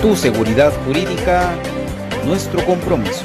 Tu seguridad jurídica, nuestro compromiso.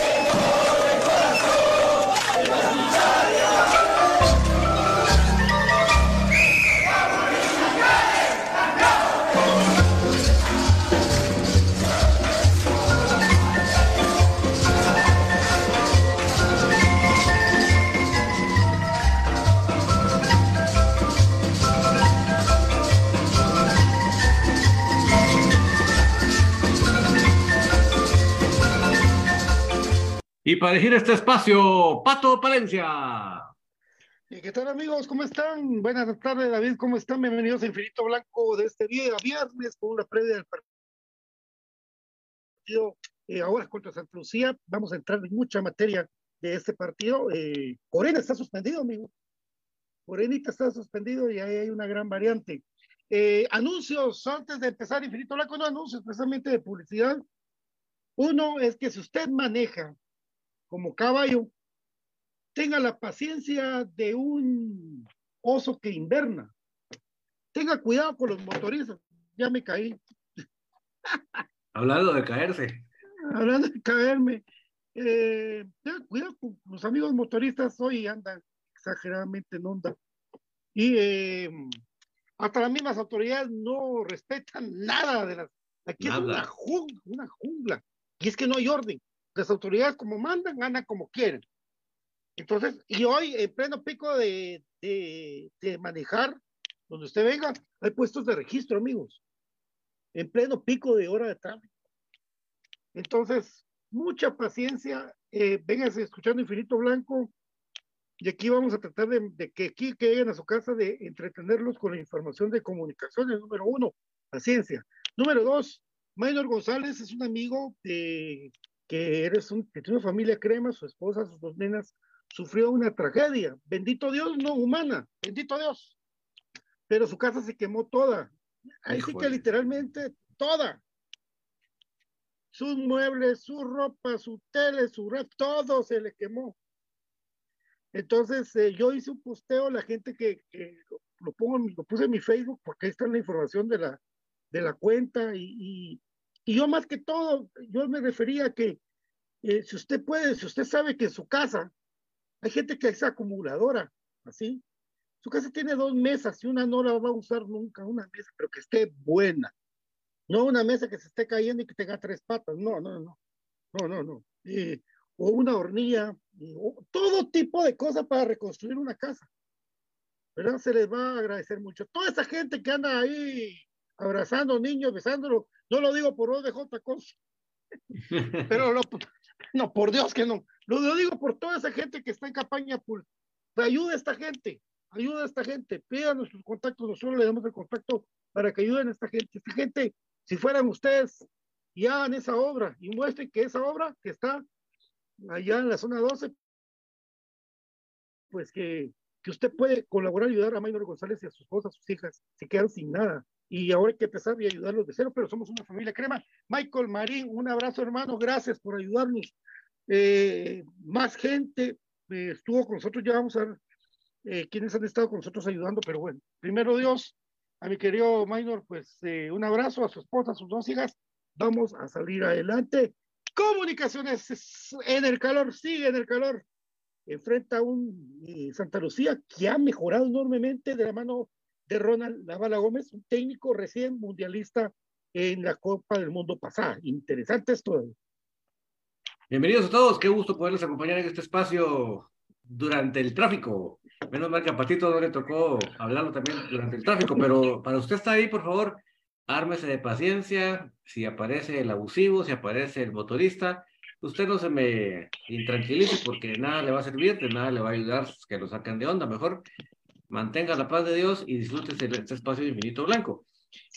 Para elegir este espacio, Pato Palencia. ¿Y qué tal amigos? ¿Cómo están? Buenas tardes David, ¿cómo están? Bienvenidos a Infinito Blanco de este día viernes con una previa del partido eh, ahora contra Santa Lucía. Vamos a entrar en mucha materia de este partido. Eh, Corena está suspendido, amigo. Morenita está suspendido y ahí hay una gran variante. Eh, anuncios, antes de empezar Infinito Blanco, no anuncios, precisamente de publicidad. Uno es que si usted maneja como caballo, tenga la paciencia de un oso que inverna. Tenga cuidado con los motoristas. Ya me caí. Hablando de caerse. Hablando de caerme. Eh, tenga cuidado con los amigos motoristas. Hoy andan exageradamente en onda. Y eh, hasta las mismas autoridades no respetan nada de las. Aquí es una jungla, una jungla. Y es que no hay orden. Las autoridades como mandan, ganan como quieren. Entonces, y hoy en pleno pico de, de, de manejar, donde usted venga, hay puestos de registro, amigos. En pleno pico de hora de tráfico. Entonces, mucha paciencia. Eh, escuchando Infinito Blanco. Y aquí vamos a tratar de, de, que aquí que lleguen a su casa de entretenerlos con la información de comunicaciones. Número uno, paciencia. Número dos, Maynor González es un amigo de, que eres un, que tiene una familia crema, su esposa, sus dos nenas, sufrió una tragedia. Bendito Dios, no humana, bendito Dios. Pero su casa se quemó toda. Ahí sí que literalmente toda. Sus muebles, su ropa, su tele, su red, todo se le quemó. Entonces, eh, yo hice un posteo, la gente que, que lo, pongo, lo puse en mi Facebook, porque ahí está la información de la, de la cuenta, y, y, y yo más que todo, yo me refería a que eh, si usted puede, si usted sabe que en su casa hay gente que es acumuladora, así, su casa tiene dos mesas y una no la va a usar nunca, una mesa, pero que esté buena. No una mesa que se esté cayendo y que tenga tres patas, no, no, no, no, no, no. Eh, o una hornilla, o todo tipo de cosas para reconstruir una casa. ¿Verdad? Se les va a agradecer mucho. Toda esa gente que anda ahí abrazando niños, besándolo, no lo digo por ODJ pero no, por Dios que no. Lo digo por toda esa gente que está en campaña, pues, ayuda a esta gente, ayuda a esta gente, pidan nuestros contactos, nosotros le damos el contacto para que ayuden a esta gente. Esta gente, si fueran ustedes y hagan esa obra y muestren que esa obra que está allá en la zona 12, pues que, que usted puede colaborar y ayudar a Maynor González y a sus esposas, a sus hijas, se quedan sin nada. Y ahora hay que empezar y ayudarlos de cero, pero somos una familia crema. Michael Marín, un abrazo hermano, gracias por ayudarnos. Eh, más gente eh, estuvo con nosotros, ya vamos a ver eh, quiénes han estado con nosotros ayudando, pero bueno, primero Dios, a mi querido Maynor, pues eh, un abrazo a su esposa, a sus dos hijas, vamos a salir adelante. Comunicaciones en el calor, sigue en el calor. Enfrenta a un Santa Lucía que ha mejorado enormemente de la mano Ronald Navala Gómez, un técnico recién mundialista en la Copa del Mundo pasada. Interesante esto. Bienvenidos a todos, qué gusto poderles acompañar en este espacio durante el tráfico. Menos mal que a Patito no le tocó hablarlo también durante el tráfico, pero para usted está ahí, por favor, ármese de paciencia. Si aparece el abusivo, si aparece el motorista, usted no se me intranquilice porque nada le va a servir, de nada le va a ayudar que lo saquen de onda. Mejor mantenga la paz de Dios y disfrute este espacio de infinito blanco.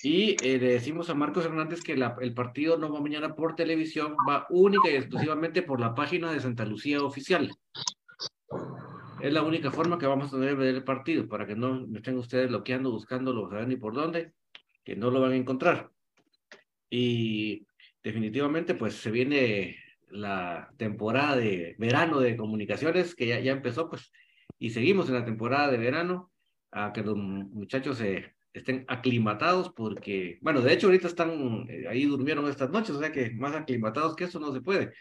Y eh, le decimos a Marcos Hernández que la, el partido no va mañana por televisión, va única y exclusivamente por la página de Santa Lucía Oficial. Es la única forma que vamos a tener de ver el partido, para que no estén ustedes bloqueando, buscándolo, saben ni por dónde, que no lo van a encontrar. Y definitivamente, pues se viene la temporada de verano de comunicaciones, que ya, ya empezó, pues, y seguimos en la temporada de verano, a que los muchachos se estén aclimatados, porque, bueno, de hecho ahorita están, eh, ahí durmieron estas noches, o sea que más aclimatados que eso no se puede,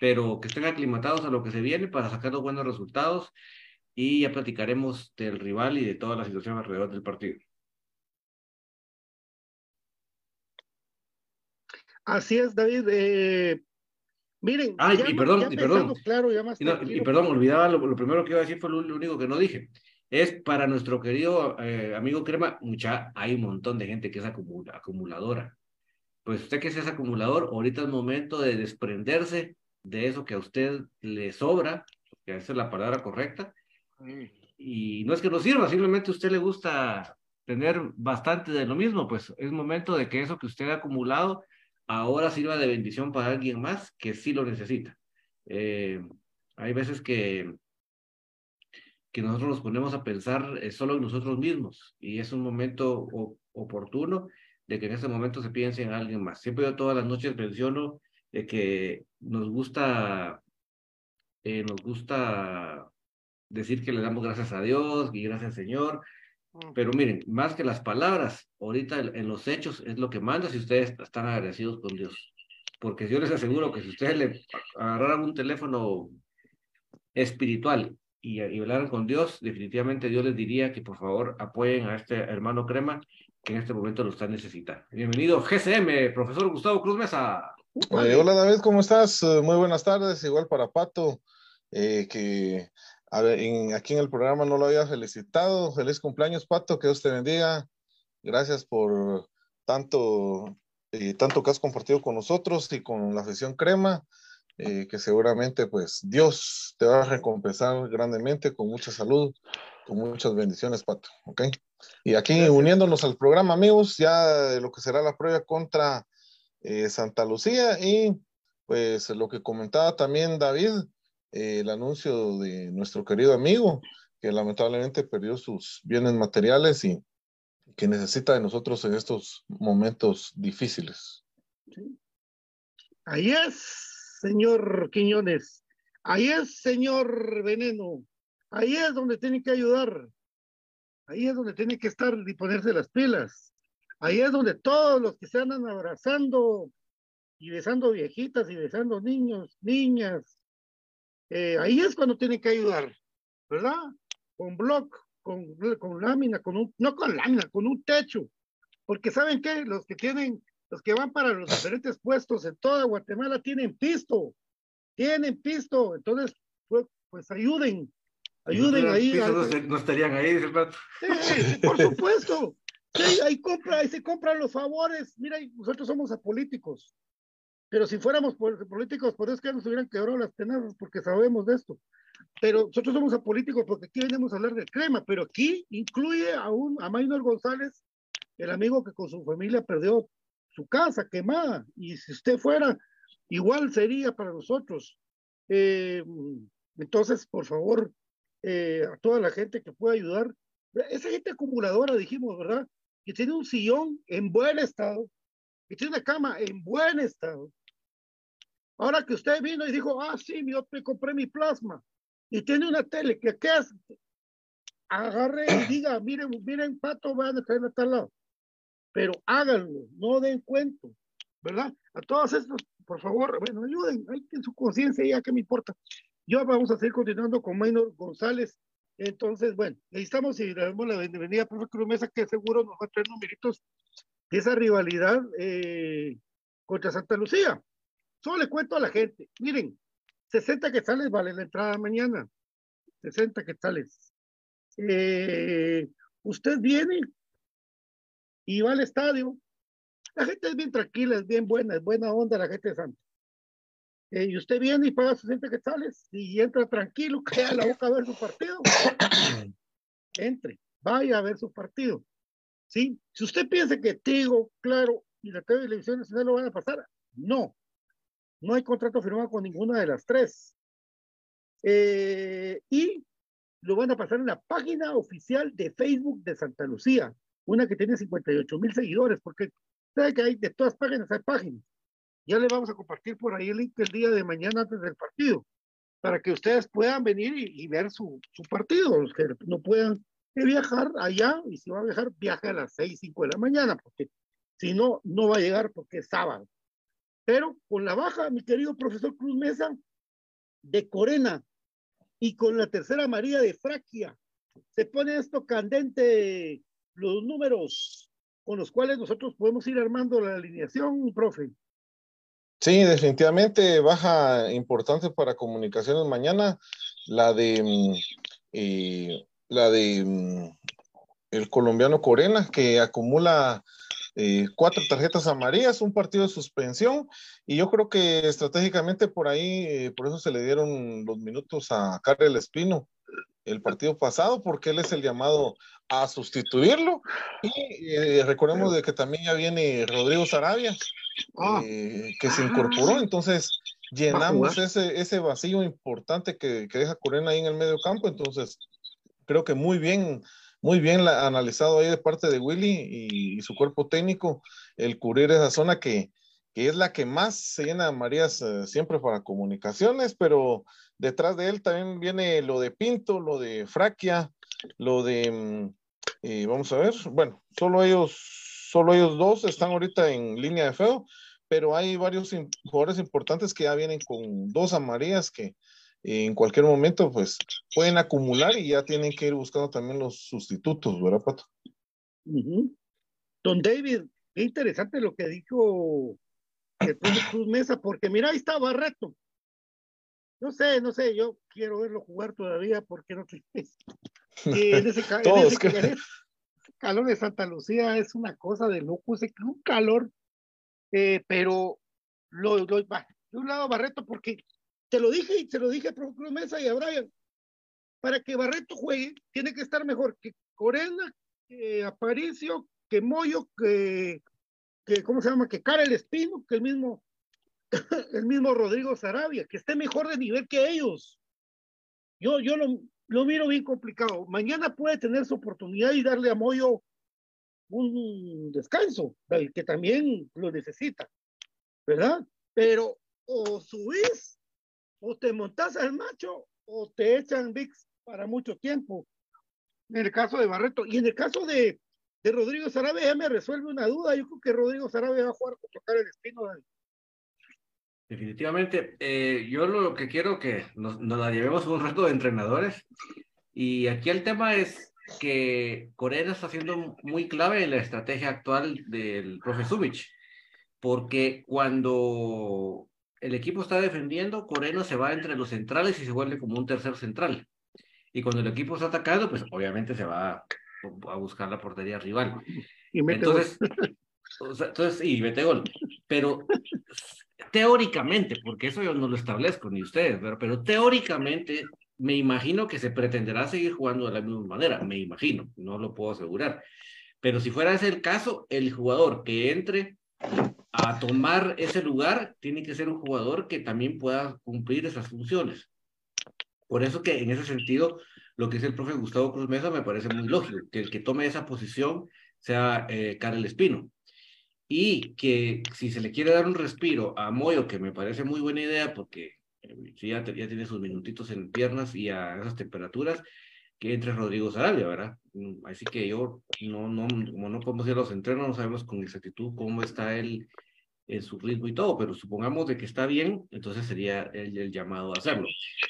pero que estén aclimatados a lo que se viene para sacar los buenos resultados y ya platicaremos del rival y de toda la situación alrededor del partido. Así es, David. Eh, miren, ah, y, perdón, y perdón, claro, ya más y, no, y, perdón, olvidaba lo, lo, primero que iba a decir fue lo, lo único que no dije. Es para nuestro querido eh, amigo Crema, mucha, hay un montón de gente que es acumula, acumuladora. Pues usted que es acumulador, ahorita es momento de desprenderse de eso que a usted le sobra, que esa es la palabra correcta, y no es que no sirva, simplemente a usted le gusta tener bastante de lo mismo, pues es momento de que eso que usted ha acumulado ahora sirva de bendición para alguien más que sí lo necesita. Eh, hay veces que, que nosotros nos ponemos a pensar eh, solo en nosotros mismos y es un momento oportuno de que en ese momento se piense en alguien más. Siempre yo todas las noches menciono de que nos gusta, eh, nos gusta decir que le damos gracias a Dios y gracias Señor. Pero miren, más que las palabras, ahorita en los hechos es lo que manda si ustedes están agradecidos con Dios. Porque yo les aseguro que si ustedes le agarraran un teléfono espiritual y, y hablaran con Dios, definitivamente Dios les diría que por favor apoyen a este hermano Crema que en este momento lo está necesitando. Bienvenido, GCM, profesor Gustavo Cruz Mesa. Eh, hola David, ¿cómo estás? Eh, muy buenas tardes, igual para Pato, eh, que aquí en el programa no lo había felicitado. Feliz cumpleaños, Pato, que Dios te bendiga. Gracias por tanto, tanto que has compartido con nosotros y con la afición Crema. que seguramente pues Dios te va a recompensar grandemente con mucha salud, con muchas bendiciones, Pato, ¿ok? Y aquí uniéndonos al programa, amigos, ya de lo que será la prueba contra eh, Santa Lucía y pues lo que comentaba también David, eh, el anuncio de nuestro querido amigo que lamentablemente perdió sus bienes materiales y que necesita de nosotros en estos momentos difíciles. Ahí es, señor Quiñones. Ahí es, señor Veneno. Ahí es donde tiene que ayudar. Ahí es donde tiene que estar y ponerse las pilas. Ahí es donde todos los que se andan abrazando y besando viejitas y besando niños, niñas, eh, ahí es cuando tienen que ayudar, ¿verdad? Con block, con, con lámina, con un, no con lámina, con un techo. Porque ¿saben qué? Los que tienen, los que van para los diferentes puestos en toda Guatemala tienen pisto, tienen pisto. Entonces, pues, pues ayuden, Ayuden ahí. No, estarían ahí, sí, por supuesto. Sí, ahí, compra, ahí se compran los favores. Mira, nosotros somos apolíticos. Pero si fuéramos políticos, por eso que nos hubieran quebrado las tenazas, porque sabemos de esto. Pero nosotros somos apolíticos porque aquí venimos a hablar de crema, pero aquí incluye a, un, a Maynor González, el amigo que con su familia perdió su casa quemada. Y si usted fuera, igual sería para nosotros. Eh, entonces, por favor, eh, a toda la gente que pueda ayudar. Esa gente acumuladora, dijimos, ¿verdad? Que tiene un sillón en buen estado, que tiene una cama en buen estado. Ahora que usted vino y dijo, ah, sí, yo te compré mi plasma y tiene una tele, que qué hace? Agarre y diga, miren, miren, pato, van a traer a tal lado. Pero háganlo, no den cuento, ¿verdad? A todos estos, por favor, bueno, ayuden, hay que en su conciencia ya que me importa. Yo vamos a seguir continuando con Maynor González. Entonces, bueno, necesitamos y le damos la bienvenida a profe Cruz Mesa, que seguro nos va a traer numeritos esa rivalidad eh, contra Santa Lucía. Solo le cuento a la gente, miren, 60 quetzales vale la entrada mañana. 60 quetzales. Eh, usted viene y va al estadio. La gente es bien tranquila, es bien buena, es buena onda la gente de Santa. Eh, y usted viene y paga 60 quetzales y entra tranquilo, queda la boca a ver su partido. Entre, vaya a ver su partido. ¿Sí? Si usted piensa que Tigo, claro, y la televisión nacional lo van a pasar, no. No hay contrato firmado con ninguna de las tres. Eh, y lo van a pasar en la página oficial de Facebook de Santa Lucía, una que tiene 58 mil seguidores, porque sabe que hay de todas páginas, hay páginas. Ya le vamos a compartir por ahí el link el día de mañana antes del partido, para que ustedes puedan venir y, ver su, su, partido, los que no puedan viajar allá, y si va a viajar, viaja a las 6, 5 de la mañana, porque si no, no va a llegar porque es sábado. Pero con la baja, mi querido profesor Cruz Mesa, de Corena, y con la tercera María de Fraquia, se pone esto candente, los números con los cuales nosotros podemos ir armando la alineación, profe. Sí, definitivamente baja importante para comunicaciones mañana, la de mm, eh, la de mm, el colombiano Corena, que acumula eh, cuatro tarjetas amarillas, un partido de suspensión, y yo creo que estratégicamente por ahí, eh, por eso se le dieron los minutos a Karel Espino el partido pasado, porque él es el llamado a sustituirlo. Y recordemos de que también ya viene Rodrigo Sarabia, Ah. Eh, que se incorporó. Entonces, llenamos ese, ese vacío importante que, que, deja Corena ahí en el medio campo. Entonces, creo que muy bien, muy bien analizado ahí de parte de Willy y, su cuerpo técnico, el cubrir esa zona que, que es la que más se llena Marías eh, siempre para comunicaciones, pero detrás de él también viene lo de Pinto, lo de Fraquia, lo de, mm, eh, vamos a ver, bueno, solo ellos, solo ellos dos están ahorita en línea de feo, pero hay varios jugadores importantes que ya vienen con dos amarillas que en cualquier momento pues pueden acumular y ya tienen que ir buscando también los sustitutos, ¿verdad, Pato? Don David, qué interesante lo que dijo el Cruz Mesa, porque mira, ahí está Barreto. No sé, no sé, yo quiero verlo jugar todavía porque no sé. en ese, calor de Santa Lucía es una cosa de loco, ese un calor, eh, pero lo, lo de un lado Barreto porque te lo dije y se lo dije a Cruz Mesa y a Brian. Para que Barreto juegue, tiene que estar mejor que Corena, que Aparicio, que Moyo, que, que ¿cómo se llama? Que Karel Espino, que el mismo, el mismo Rodrigo Sarabia, que esté mejor de nivel que ellos. Yo, yo lo, lo miro bien complicado. Mañana puede tener su oportunidad y darle a Moyo un descanso, que también lo necesita, ¿verdad? Pero o subís o te montas al macho o te echan VIX para mucho tiempo. En el caso de Barreto y en el caso de, de Rodrigo Sarabia ya me resuelve una duda. Yo creo que Rodrigo Sarabia va a jugar con tocar el espino. Definitivamente, eh, yo lo que quiero que nos, la llevemos un reto de entrenadores y aquí el tema es que Corea está siendo muy clave en la estrategia actual del profe Sumich, porque cuando el equipo está defendiendo, Coreno se va entre los centrales y se vuelve como un tercer central. Y cuando el equipo está atacando, pues obviamente se va a buscar la portería rival. Y mete entonces, entonces, y mete gol. Pero teóricamente, porque eso yo no lo establezco ni ustedes, pero, pero teóricamente me imagino que se pretenderá seguir jugando de la misma manera, me imagino, no lo puedo asegurar. Pero si fuera ese el caso, el jugador que entre a tomar ese lugar, tiene que ser un jugador que también pueda cumplir esas funciones. Por eso que en ese sentido, lo que dice el profe Gustavo Cruz Mesa me parece muy lógico, que el que tome esa posición sea eh, Karel Espino. Y que si se le quiere dar un respiro a Moyo, que me parece muy buena idea, porque eh, ya, ya tiene sus minutitos en piernas y a esas temperaturas, que entre Rodrigo Sarabia, ¿verdad? Mm, así que yo, no, no, como no podemos ir a los entrenos, no sabemos con exactitud cómo está él en su ritmo y todo, pero supongamos de que está bien, entonces sería el, llamado a hacerlo.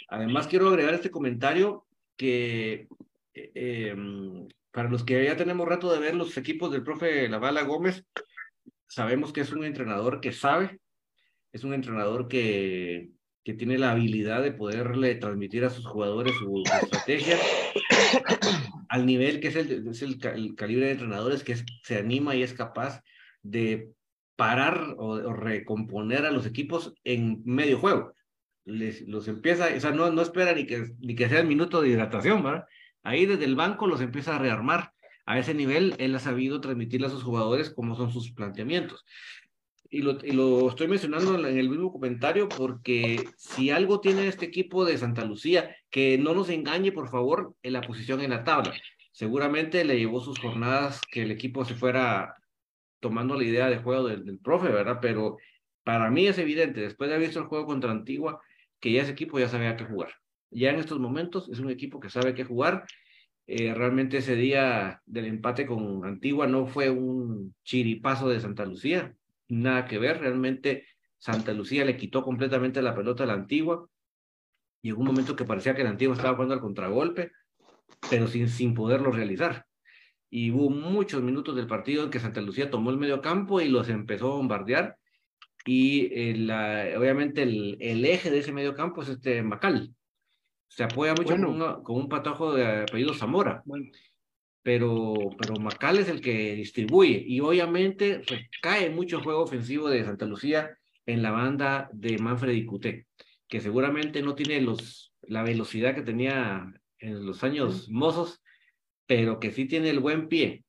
Además, quiero agregar este comentario que eh, em, para los que ya tenemos rato de ver los equipos del profe Lavala Gómez, sabemos que es un entrenador que sabe, es un entrenador que, que tiene la habilidad de poderle transmitir a sus jugadores su, estrategia al nivel que es, el, es el, calibre de entrenadores que se anima y es capaz de parar o, recomponer a los equipos en medio juego. Les, los empieza, o sea, no, no espera ni que, ni que sea el minuto de hidratación, ¿verdad? Ahí desde el banco los empieza a rearmar. A ese nivel, él ha sabido transmitirle a sus jugadores cómo son sus planteamientos y lo, y lo estoy mencionando en el mismo comentario porque si algo tiene este equipo de Santa Lucía, que no nos engañe, por favor, en la posición en la tabla. Seguramente le llevó sus jornadas que el equipo se fuera tomando la idea de juego del, profe, ¿verdad? Pero para mí es evidente, después de haber visto el juego contra Antigua, que ya ese equipo ya sabía qué jugar. Ya en estos momentos es un equipo que sabe qué jugar. Eh, realmente ese día del empate con Antigua no fue un chiripazo de Santa Lucía, nada que ver. Realmente Santa Lucía le quitó completamente la pelota a la Antigua. Llegó un momento que parecía que la Antigua estaba jugando al contragolpe, pero sin, sin poderlo realizar. Y hubo muchos minutos del partido en que Santa Lucía tomó el medio campo y los empezó a bombardear. Y eh, obviamente el, el, eje de ese medio campo es este Macal. Se apoya mucho con, un patajo de apellido Zamora pero, pero Macal es el que distribuye y obviamente recae mucho juego ofensivo de Santa Lucía en la banda de Manfred y Cuté, que seguramente no tiene los, la velocidad que tenía en los años mozos, pero que sí tiene el buen pie,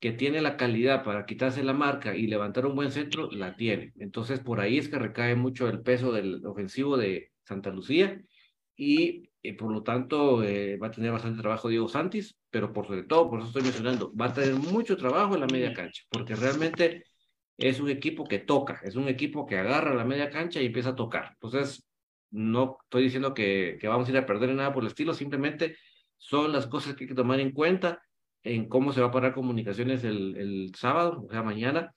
que tiene la calidad para quitarse la marca y levantar un buen centro, la tiene. Entonces por ahí es que recae mucho el peso del ofensivo de Santa Lucía y y por lo tanto eh, va a tener bastante trabajo Diego Santis, pero por sobre todo, por eso estoy mencionando, va a tener mucho trabajo en la media cancha, porque realmente es un equipo que toca, es un equipo que agarra la media cancha y empieza a tocar. Entonces, no estoy diciendo que, que vamos a ir a perder nada por el estilo, simplemente son las cosas que hay que tomar en cuenta en cómo se va a parar comunicaciones el, el sábado, o sea, mañana,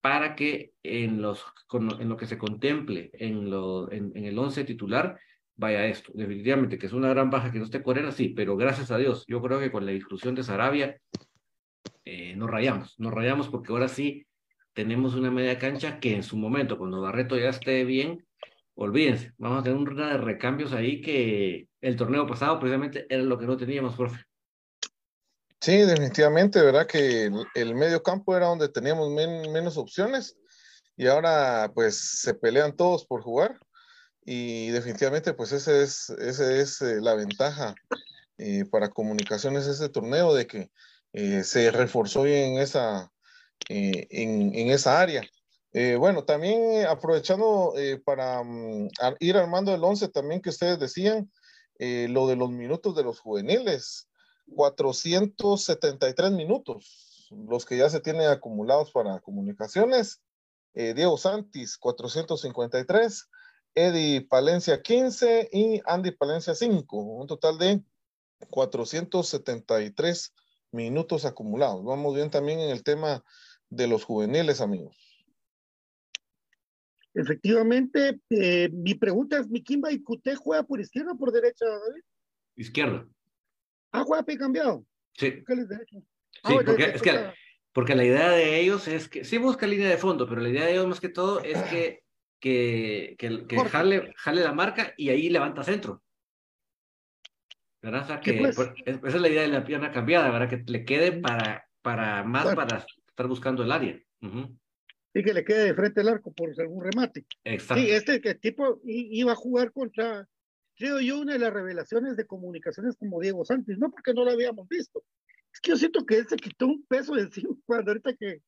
para que en, los, en lo que se contemple en, lo, en, en el once titular vaya esto. Definitivamente que es una gran baja que no esté Corena, sí, pero gracias a Dios, yo creo que con la discusión de Sarabia eh, nos rayamos, nos rayamos porque ahora sí tenemos una media cancha que en su momento, cuando Barreto ya esté bien, olvídense, vamos a tener un de recambios ahí que el torneo pasado precisamente era lo que no teníamos, profe. Sí, definitivamente, ¿verdad? Que el, el medio campo era donde teníamos men, menos opciones y ahora pues se pelean todos por jugar y definitivamente pues ese es, ese es eh, la ventaja eh, para comunicaciones ese torneo de que eh, se reforzó en esa, en, en, esa área. Eh, bueno, también aprovechando para um, ir armando el 11 también que ustedes decían, lo de los minutos de los juveniles. 473 minutos, los que ya se tienen acumulados para comunicaciones. Eh, Diego Santis, 453. Eddie Palencia, 15. Y Andy Palencia, 5. Un total de 473 minutos acumulados. Vamos bien también en el tema de los juveniles, amigos. Efectivamente, eh, mi pregunta es, ¿mi Kimba y Cute juega por izquierda o por derecha, David? Izquierda. Ah, Guapi cambiado. Sí. ¿Qué les derecho? Sí, porque, es que, porque la idea de ellos es que, sí busca línea de fondo, pero la idea de ellos más que todo es que, que, que, que jale, jale la marca y ahí levanta centro. ¿Verdad? O sea, que, pues? por, esa es la idea de la pierna cambiada, ¿verdad? Que le quede para, para más bueno. para estar buscando el área. Uh -huh. Y que le quede de frente el arco por algún remate. Exacto. Sí, este que tipo iba a jugar contra creo yo, una de las revelaciones de comunicaciones como Diego Santos, no porque no lo habíamos visto. Es que yo siento que él se quitó un peso de encima cuando ahorita que,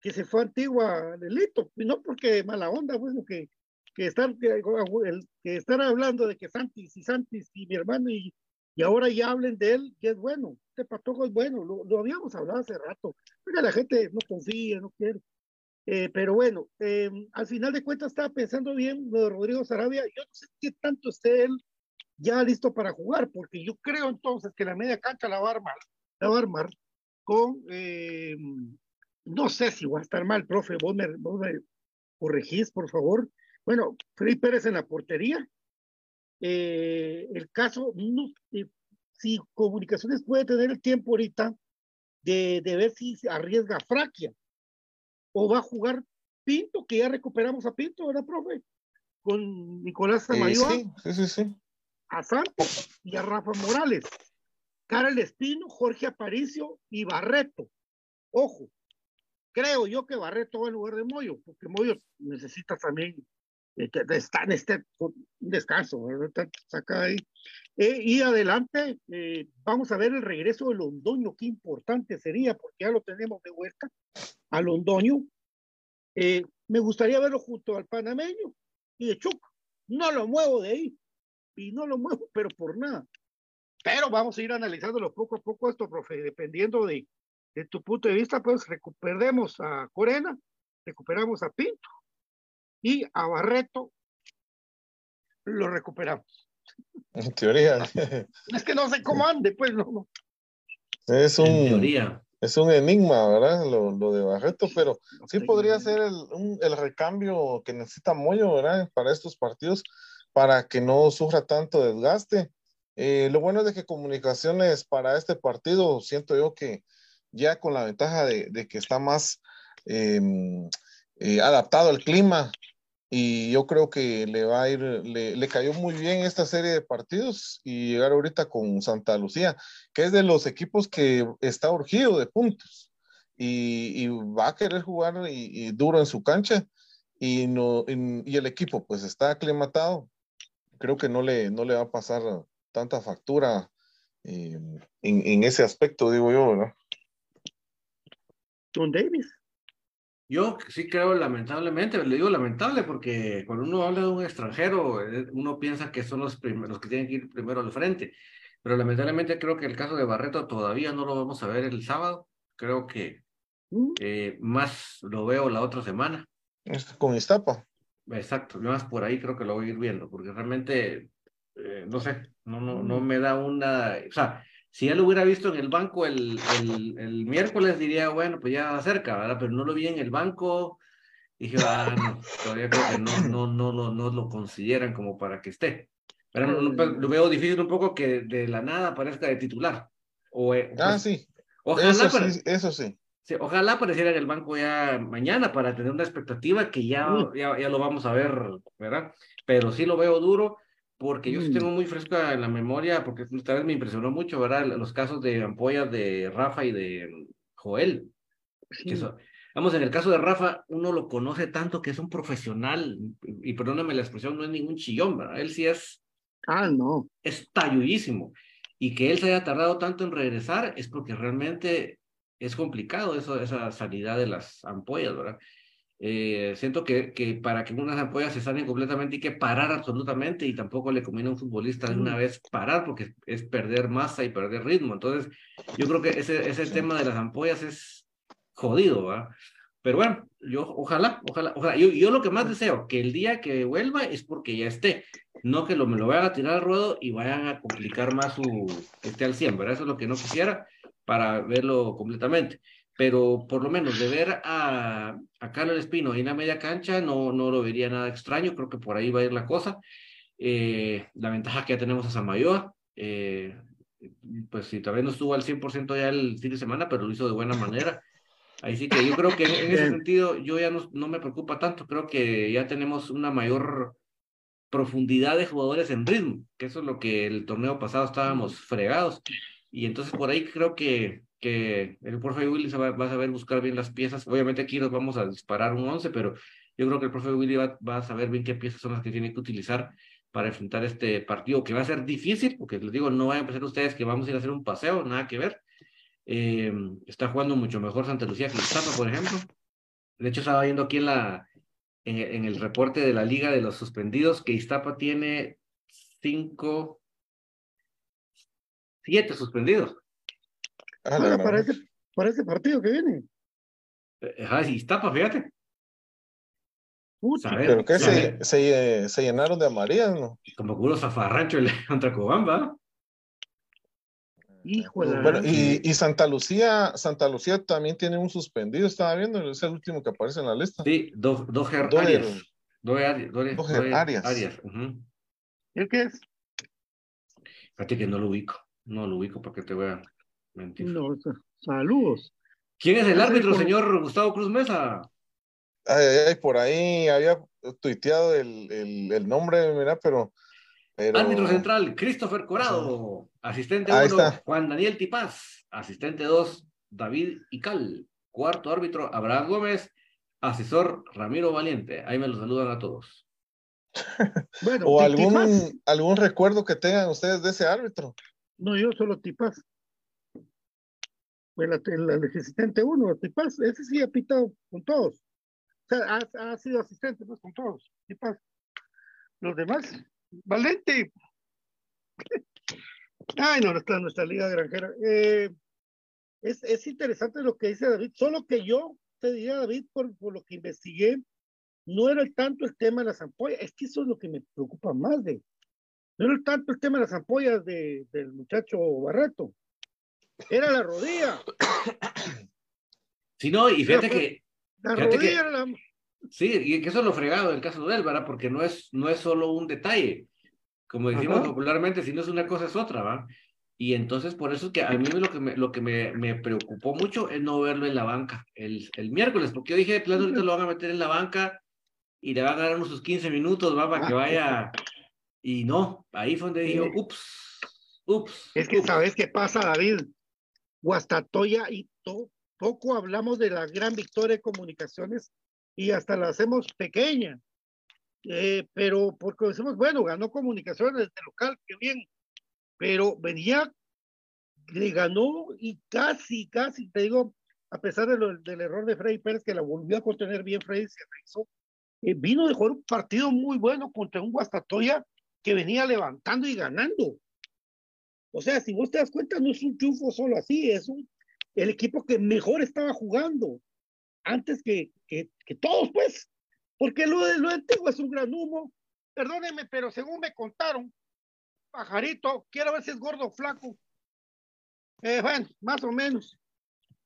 que se fue a Antigua Delito, y no porque mala onda, bueno, que, que, estar, que, estar hablando de que Santis y Santis y mi hermano y, y ahora ya hablen de él, que es bueno, este patojo es bueno, lo, lo habíamos hablado hace rato, porque la gente no confía, no quiere. Eh, pero bueno, eh, al final de cuentas estaba pensando bien Rodrigo Sarabia, yo no sé qué tanto esté él ya listo para jugar, porque yo creo entonces que la media cancha la va a armar, la va a armar con, eh, no sé si va a estar mal, profe, vos me, corregís, por favor. Bueno, Felipe Pérez en la portería. Eh, el caso, eh, si Comunicaciones puede tener el tiempo ahorita de, de ver si arriesga Fraquia o va a jugar Pinto, que ya recuperamos a Pinto, ¿verdad, profe? Con Nicolás Tamayoa. sí, sí, sí, sí a Santos y a Rafa Morales, Karel Espino, Jorge Aparicio y Barreto. Ojo, creo yo que Barreto va en lugar de Moyo, porque Moyo necesita también eh, estar en este descanso, ¿verdad? Saca ahí. Eh, y adelante, eh, vamos a ver el regreso de Londoño, qué importante sería, porque ya lo tenemos de vuelta a Londoño. me gustaría verlo junto al panameño y de Chuco. No lo muevo de ahí y no lo muevo, pero por nada. Pero vamos a ir analizándolo poco a poco esto, profe, dependiendo de, de tu punto de vista, pues recuperemos a Corena, recuperamos a Pinto y a Barreto lo recuperamos. En teoría. Es que no sé cómo ande, pues no. Es un, en teoría. Es un enigma, ¿verdad? Lo, lo de Barreto, pero no sí podría ser el, un, el recambio que necesita Moyo, ¿verdad? Para estos partidos para que no sufra tanto desgaste. Eh, lo bueno es de que comunicaciones para este partido, siento yo que ya con la ventaja de, de que está más eh, eh, adaptado al clima y yo creo que le va a ir, le, le, cayó muy bien esta serie de partidos y llegar ahorita con Santa Lucía, que es de los equipos que está urgido de puntos y, va a querer jugar y, duro en su cancha y, no, y el equipo pues está aclimatado creo que no le, no le va a pasar tanta factura eh, en, en, ese aspecto, digo yo, ¿verdad? Don Davis. Yo sí creo lamentablemente, le digo lamentable porque cuando uno habla de un extranjero, eh, uno piensa que son los primeros que tienen que ir primero al frente, pero lamentablemente creo que el caso de Barreto todavía no lo vamos a ver el sábado, creo que ¿Mm? eh, más lo veo la otra semana. Con Iztapa. Exacto, más por ahí creo que lo voy a ir viendo, porque realmente, eh, no sé, no, no, no me da una, o sea, si ya lo hubiera visto en el banco el, el, el miércoles, diría, bueno, pues ya cerca, ¿verdad? Pero no lo vi en el banco, dije, ah, no, todavía creo que no, no, no, no, no lo consideran como para que esté. Pero no, no, lo veo difícil un poco que de la nada aparezca de titular. O, eh, Ah, pues, sí. ojalá, Eso para- sí, eso sí. Sí, ojalá apareciera en el banco ya mañana para tener una expectativa que ya, ya, ya lo vamos a ver, ¿verdad? Pero sí lo veo duro porque yo sí Mm. tengo muy fresca en la memoria, porque esta vez me impresionó mucho, ¿verdad? Los casos de ampollas de Rafa y de Joel. Sí. Que son- vamos, en el caso de Rafa, uno lo conoce tanto que es un profesional, y perdóname la expresión, no es ningún chillón, ¿verdad? Él sí es Ah, no. es talludísimo. Y que él se haya tardado tanto en regresar es porque realmente es complicado eso, esa salida de las ampollas, ¿verdad? Eh, siento que, que para que unas ampollas se salen completamente hay que parar absolutamente y tampoco le conviene a un futbolista de una vez parar porque es perder masa y perder ritmo. Entonces, yo creo que ese, ese tema de las ampollas es jodido, ¿verdad? Pero bueno, yo ojalá, ojalá, ojalá. Yo, yo lo que más deseo, que el día que vuelva es porque ya esté, no que lo, me lo vayan a tirar al ruedo y vayan a complicar más su, que esté al 100, ¿verdad? Eso es lo que no quisiera para verlo completamente. Pero por lo menos de ver a, a Carlos Espino en la media cancha, no, no lo vería nada extraño, creo que por ahí va a ir la cosa. Eh, la ventaja que ya tenemos a Samayoa, eh, pues si tal vez no estuvo al 100% ya el fin de semana, pero lo hizo de buena manera. Ahí sí que yo creo que en, en ese sentido yo ya no, no me preocupa tanto, creo que ya tenemos una mayor profundidad de jugadores en ritmo, que eso es lo que el torneo pasado estábamos fregados. Y entonces por ahí creo que, que el profe Willy va, va a saber buscar bien las piezas. Obviamente aquí nos vamos a disparar un 11, pero yo creo que el profe Willy va, va a saber bien qué piezas son las que tiene que utilizar para enfrentar este partido, que va a ser difícil, porque les digo, no vayan a pensar ustedes que vamos a ir a hacer un paseo, nada que ver. Eh, está jugando mucho mejor Santa Lucía que Iztapa, por ejemplo. De hecho, estaba viendo aquí en, la, en, en el reporte de la Liga de los Suspendidos que Iztapa tiene cinco, siete suspendidos. Ah, Ah, para, ese, para ese partido que viene. Eh, Ajá, Iztapa, fíjate. Pucha, Saber, Pero que se, se, eh, se llenaron de amarillas, ¿no? Como puro zafarrancho el- contra Cobamba. hijo de la Bueno, y, y Santa Lucía, Santa Lucía también tiene un suspendido, estaba viendo, es el último que aparece en la lista. Sí, dos dos Ger- Doher- Arias. Doher Arias. Doher- Doher Doher Arias. ujú. ¿El qué es? Fíjate que no lo ubico. No lo ubico porque te voy a mentir. No, saludos. ¿Quién es el árbitro, señor Gustavo Cruz Mesa? Ay, ay, ay, por ahí había tuiteado el, el, el nombre, mira, pero, pero Árbitro central, Christopher Corado. Asistente Ahí 1, está. Juan Daniel Tipaz. Asistente 2, David Ical. Cuarto árbitro, Abraham Gómez. Asesor, Ramiro Valiente. Ahí me los saludan a todos. Bueno, o algún, algún recuerdo que tengan ustedes de ese árbitro. No, yo solo Tipas. El, el, el asistente uno, Tipas, ese sí ha pitado con todos. O sea, ha, ha sido asistente pues, con todos. Tipas. Los demás, Valente. Ay, no, nuestra, nuestra liga granjera. Eh, es, es interesante lo que dice David, solo que yo te diría, David, por, por lo que investigué, no era tanto el tema de las ampollas, es que eso es lo que me preocupa más de, no era tanto el tema de las ampollas de, del muchacho Barreto, era la rodilla, Si no, y fíjate pues. que la Fíjate que- rodilla era la... Sí, y que eso es lo fregado en el caso de él, ¿verdad? Porque no es, no es solo un detalle. Como decimos Ajá. popularmente, si no es una cosa es otra, ¿va? Y entonces por eso es que a mí lo que me, lo que me, me preocupó mucho es no verlo en la banca el, el miércoles, porque yo dije, de plano ahorita lo van a meter en la banca y le van a dar unos sus 15 minutos, ¿va? Para que vaya. Y no, ahí fue donde dije, Sí. ups, ups. Es que ups". sabes qué pasa, David. Guastatoya y to- poco hablamos de la gran victoria de comunicaciones y hasta la hacemos pequeña. Eh, pero porque decimos, bueno, ganó comunicaciones de local, qué bien. Pero venía, le ganó y casi, casi, te digo, a pesar de lo, del error de Freddy Pérez, que la volvió a contener bien Freddy, se hizo, eh, vino de jugar un partido muy bueno contra un Guastatoya que venía levantando y ganando. O sea, si vos te das cuenta, no es un triunfo solo así, es un, el equipo que mejor estaba jugando antes que, que, que todos, pues, porque lo de lo antiguo es un gran humo. Perdónenme, pero según me contaron, pajarito, quiero ver si es gordo o flaco. Eh, bueno, más o menos.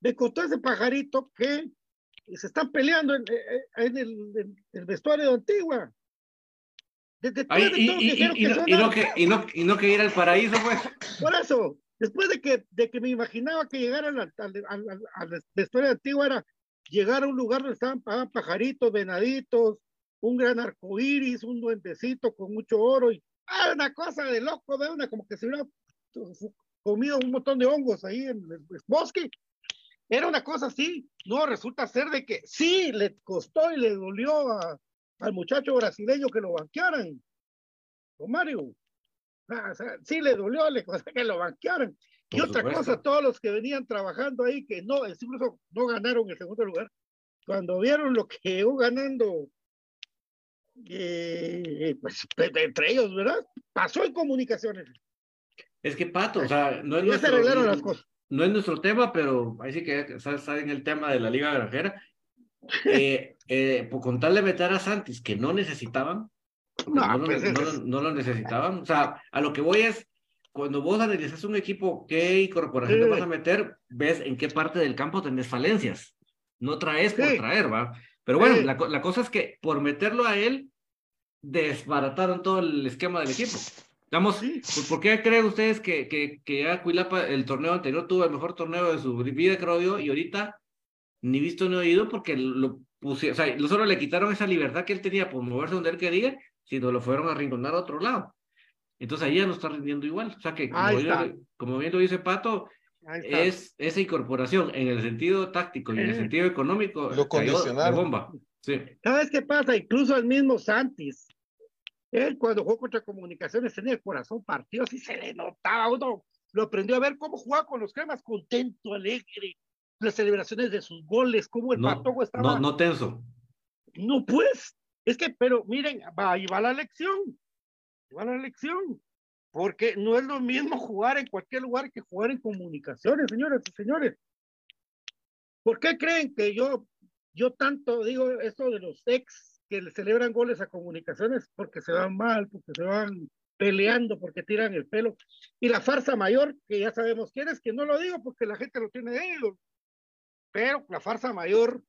Me contó ese pajarito que se están peleando en, eh, en, el, en el, vestuario de Antigua. Desde Ay, y, y, y, y, no, y, no, que, y, no, y no que ir al paraíso, pues. Por eso, después de que, de que me imaginaba que llegaran al, al, al, al vestuario de Antigua era llegar a un lugar donde estaban pajaritos, venaditos, un gran arco iris, un duendecito con mucho oro y ah, una cosa de loco, de una como que se hubiera comido un montón de hongos ahí en el bosque. Era una cosa así. No, resulta ser de que sí le costó y le dolió a, al muchacho brasileño que lo banquearan. Don Mario. Ah, o sea, sí le dolió, le costó que lo banquearan. Por y otra supuesto. cosa, todos los que venían trabajando ahí, que no, incluso no ganaron el segundo lugar, cuando vieron lo que llegó ganando, eh, pues entre ellos, ¿verdad? Pasó en comunicaciones. Es que Pato, o sea, no es, nuestro, las cosas. no es nuestro tema, pero ahí sí que está en el tema de la Liga Granjera. Eh, eh, por con tal de meter a Santis, que no necesitaban, no, no, pues no, no, lo necesitaban. O sea, a lo que voy es, cuando vos analizas un equipo, ¿qué incorporación te vas a meter? Ves en qué parte del campo tenés falencias. No traes por traer, ¿va? Pero bueno, la, la, cosa es que por meterlo a él, desbarataron todo el esquema del equipo. Digamos, ¿por qué creen ustedes que, que, que Acuilapa el torneo anterior tuvo el mejor torneo de su vida, creo yo, y ahorita ni visto ni oído porque lo pusieron, o sea, no solo le quitaron esa libertad que él tenía por moverse donde él quería, sino lo fueron a rinconar a otro lado. Entonces ahí ya no está rindiendo igual. O sea que, como, yo, como bien lo dice Pato, es esa incorporación en el sentido táctico y en el sentido económico. Lo condicionaron. bomba. Sí. ¿Sabes qué pasa? Incluso el mismo Santis, él cuando jugó contra Comunicaciones tenía el corazón partido, así se le notaba, uno lo aprendió a ver cómo jugaba con los cremas, contento, alegre, las celebraciones de sus goles, cómo el no, patogo estaba. No, no tenso. No, pues, es que, pero miren, va, ahí va la lección va la elección, porque no es lo mismo jugar en cualquier lugar que jugar en comunicaciones, señores y señores. ¿Por qué creen que yo, yo tanto digo esto de los ex que le celebran goles a comunicaciones? Porque se van mal, porque se van peleando, porque tiran el pelo. Y la farsa mayor, que ya sabemos quién es, que no lo digo porque la gente lo tiene de ellos. Pero la farsa mayor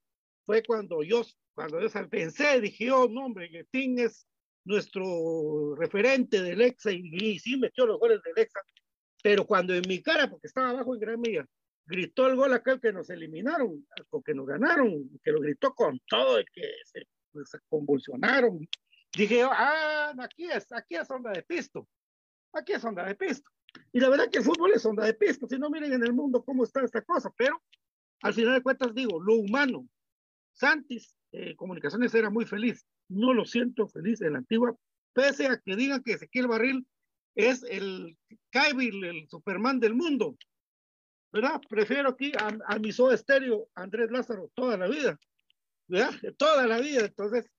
fue cuando yo, cuando yo pensé, dije, oh, no, hombre, Getín es nuestro referente del EXA y, y, sí metió los goles del EXA, pero cuando en mi cara, porque estaba abajo en gran mía, gritó el gol aquel que nos eliminaron, o que nos ganaron, que lo gritó con todo y que se, pues, se convulsionaron. Dije, ah, aquí es, aquí es onda de pisto, aquí es onda de pisto. Y la verdad que el fútbol es onda de pisto, si no miren en el mundo cómo está esta cosa, pero al final de cuentas digo, lo humano. Santis, eh, Comunicaciones era muy feliz, no lo siento feliz en la antigua, pese a que digan que Ezequiel Barril es el Kybil, el Superman del mundo. ¿Verdad? Prefiero aquí a, a mi soda estéreo, Andrés Lázaro, toda la vida. ¿Verdad? Toda la vida. Entonces,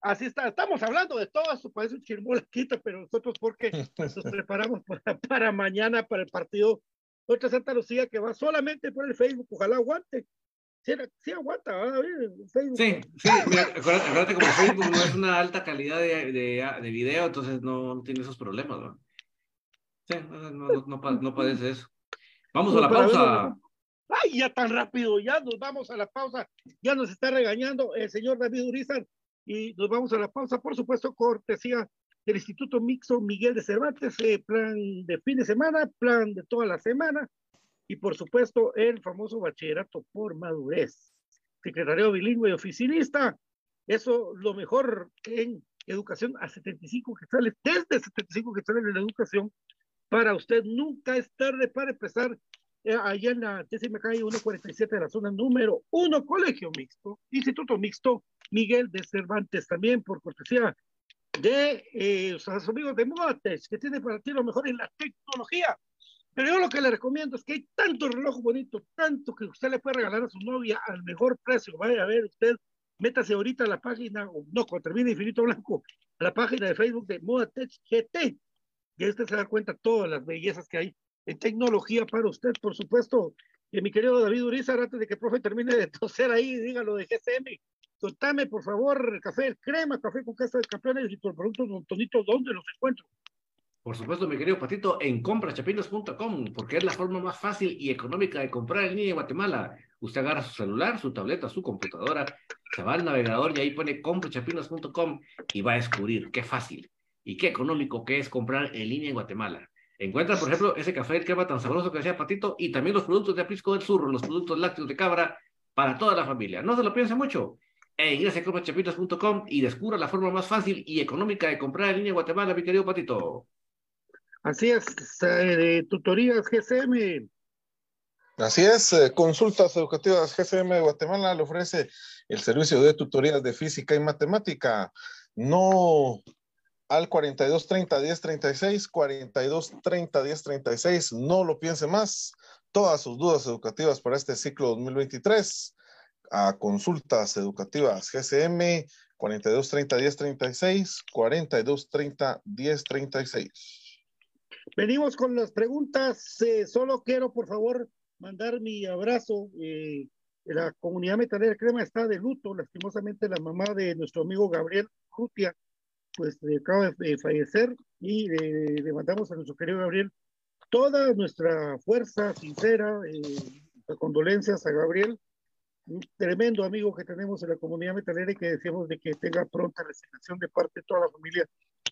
así está. Estamos hablando de todo eso, parece un chirmolaquita, pero nosotros porque nos preparamos para, para mañana, para el partido contra Santa Lucía, que va solamente por el Facebook. Ojalá aguante sí, sí aguanta, ¿verdad? Facebook. Sí, sí, mira, acuérdate, acuérdate como Facebook no es una alta calidad de, de, de video, entonces no, tiene esos problemas, ¿no? Sí, no, no, no, no padece eso. Vamos a la pausa. Ay, ya tan rápido, ya nos vamos a la pausa, ya nos está regañando el señor David Urizar y nos vamos a la pausa, por supuesto, cortesía del Instituto Mixo Miguel de Cervantes, eh, plan de fin de semana, plan de toda la semana, y por supuesto el famoso bachillerato por madurez. Secretario bilingüe y oficinista, eso lo mejor en educación a 75 quetzales, desde 75 quetzales en la educación, para usted nunca es tarde para empezar eh, allá en la décima calle 147 de la zona número 1, Colegio Mixto, Instituto Mixto, Miguel de Cervantes, también por cortesía de eh, amigos de Moates, que tiene para ti lo mejor en la tecnología Pero yo lo que le recomiendo es que hay tanto reloj bonito, tanto que usted le puede regalar a su novia al mejor precio. Vaya a ver usted, métase ahorita a la página, no, cuando termine Infinito Blanco, a la página de Facebook de Modatech GT. Y usted se da cuenta todas las bellezas que hay en tecnología para usted, por supuesto. Y mi querido David Urizar, antes de que el profe termine de toser ahí, dígalo de GCM. Contame, por favor, café crema, café con queso de campeones y por productos montonitos, ¿dónde los encuentro? Por supuesto, mi querido Patito, en comprachapinos.com, porque es la forma más fácil y económica de comprar en línea en Guatemala. Usted agarra su celular, su tableta, su computadora, se va al navegador y ahí pone comprachapinos.com y va a descubrir qué fácil y qué económico que es comprar en línea en Guatemala. Encuentra, por ejemplo, ese café de crema tan sabroso que decía Patito y también los productos de aprisco del sur, los productos lácteos de cabra para toda la familia. No se lo piense mucho. E ingrese a comprachapinos.com y descubra la forma más fácil y económica de comprar en línea en Guatemala, mi querido Patito. Así es, eh, tutorías GCM. Así es, eh, consultas educativas GCM de Guatemala le ofrece el servicio de tutorías de física y matemática. No al 4230 1036, 4230 1036, no lo piense más. Todas sus dudas educativas para este ciclo 2023 a consultas educativas GCM 4230 1036, 4230 1036. Venimos con las preguntas. Eh, solo quiero, por favor, mandar mi abrazo. Eh, la comunidad metalera crema está de luto. Lastimosamente, la mamá de nuestro amigo Gabriel Rutia, pues acaba de fallecer y le, mandamos a nuestro querido Gabriel toda nuestra fuerza sincera, eh, condolencias a Gabriel, tremendo amigo que tenemos en la comunidad metalera y que deseamos de que tenga pronta resignación de parte de toda la familia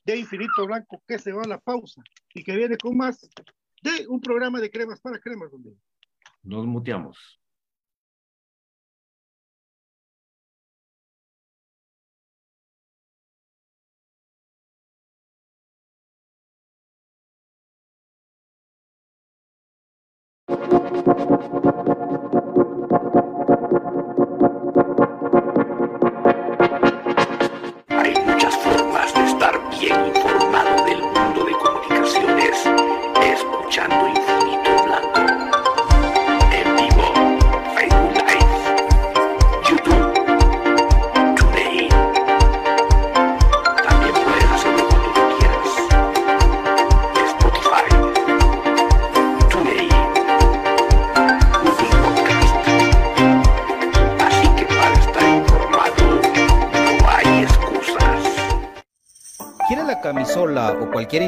de Infinito Blanco que se va a la pausa y que viene con más de un programa de cremas para cremas. Donde... Nos muteamos.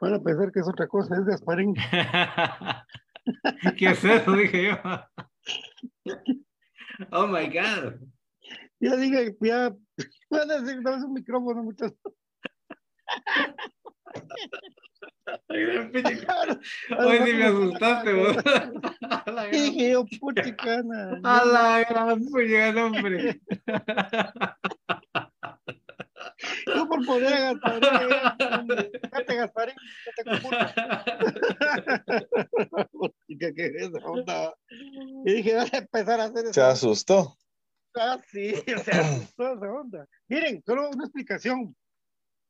Van a pensar que es otra cosa, es Gasparín. ¿Qué es eso? Dije yo. Oh my God. Ya dije, ya. Van a decir, no es un micrófono, muchas. Hoy sí me asustaste, vos. Dije yo, puticana. A la gran puñal, hombre. Tú por poder a Gasparín, Fíjate, Gasparín, no te confundas. ¿Qué, qué es esa onda? Y dije, voy a empezar a hacer eso. Se asustó. Ah, sí, se asustó esa onda. Miren, solo una explicación.